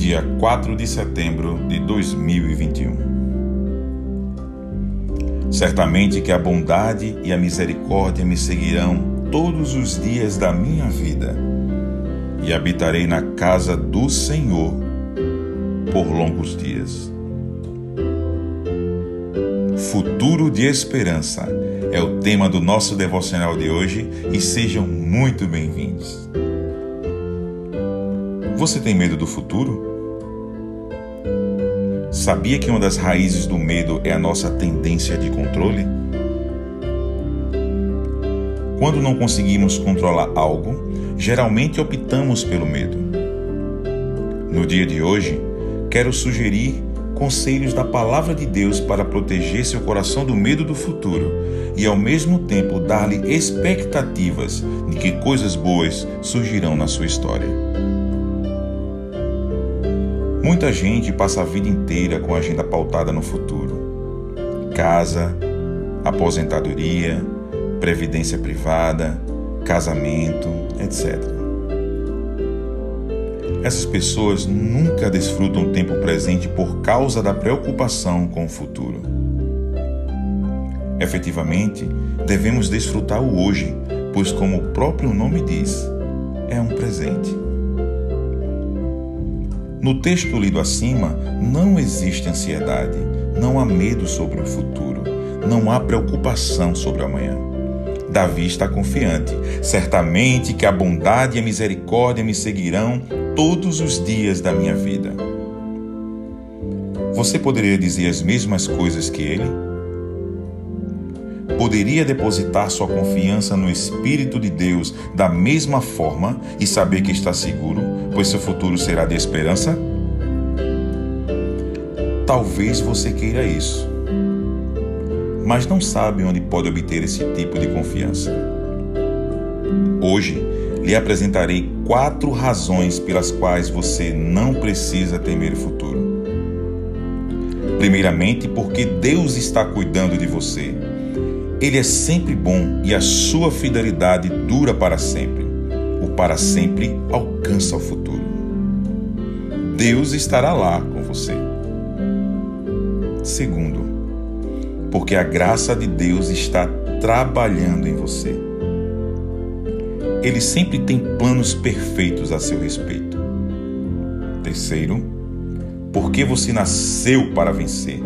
dia 4 de setembro de 2021. Certamente que a bondade e a misericórdia me seguirão todos os dias da minha vida e habitarei na casa do Senhor por longos dias. Futuro de esperança é o tema do nosso devocional de hoje e sejam muito bem-vindos. Você tem medo do futuro? Sabia que uma das raízes do medo é a nossa tendência de controle? Quando não conseguimos controlar algo, geralmente optamos pelo medo. No dia de hoje, quero sugerir conselhos da palavra de Deus para proteger seu coração do medo do futuro e ao mesmo tempo dar-lhe expectativas de que coisas boas surgirão na sua história. Muita gente passa a vida inteira com a agenda pautada no futuro. Casa, aposentadoria, previdência privada, casamento, etc. Essas pessoas nunca desfrutam o tempo presente por causa da preocupação com o futuro. Efetivamente, devemos desfrutar o hoje, pois, como o próprio nome diz, é um presente. No texto lido acima, não existe ansiedade, não há medo sobre o futuro, não há preocupação sobre o amanhã. Davi está confiante, certamente que a bondade e a misericórdia me seguirão todos os dias da minha vida. Você poderia dizer as mesmas coisas que ele? Poderia depositar sua confiança no Espírito de Deus da mesma forma e saber que está seguro? pois seu futuro será de esperança? Talvez você queira isso, mas não sabe onde pode obter esse tipo de confiança. Hoje lhe apresentarei quatro razões pelas quais você não precisa temer o futuro. Primeiramente, porque Deus está cuidando de você. Ele é sempre bom e a sua fidelidade dura para sempre o para sempre alcança o futuro. Deus estará lá com você. Segundo, porque a graça de Deus está trabalhando em você. Ele sempre tem planos perfeitos a seu respeito. Terceiro, porque você nasceu para vencer.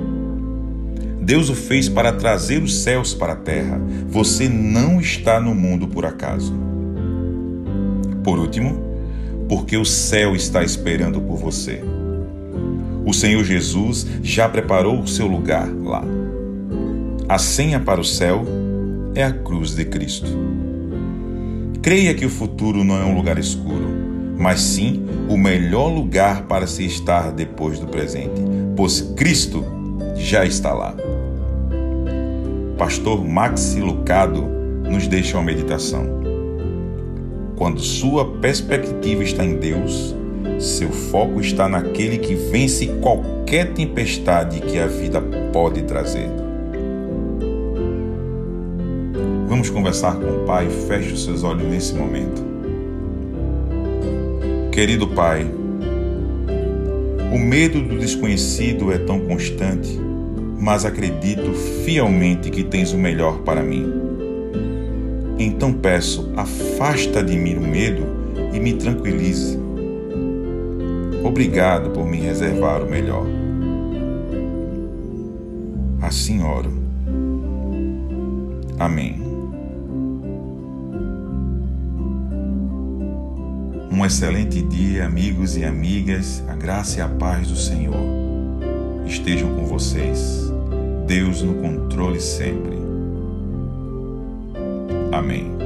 Deus o fez para trazer os céus para a terra. Você não está no mundo por acaso. Por último, porque o céu está esperando por você. O Senhor Jesus já preparou o seu lugar lá. A senha para o céu é a cruz de Cristo. Creia que o futuro não é um lugar escuro, mas sim o melhor lugar para se estar depois do presente, pois Cristo já está lá. Pastor Maxi Lucado nos deixa uma meditação. Quando sua perspectiva está em Deus, seu foco está naquele que vence qualquer tempestade que a vida pode trazer. Vamos conversar com o Pai. Feche os seus olhos nesse momento. Querido Pai, o medo do desconhecido é tão constante, mas acredito fielmente que tens o melhor para mim. Então peço, afasta de mim o medo e me tranquilize. Obrigado por me reservar o melhor. Assim oro. Amém. Um excelente dia, amigos e amigas. A graça e a paz do Senhor estejam com vocês. Deus no controle sempre. Amém.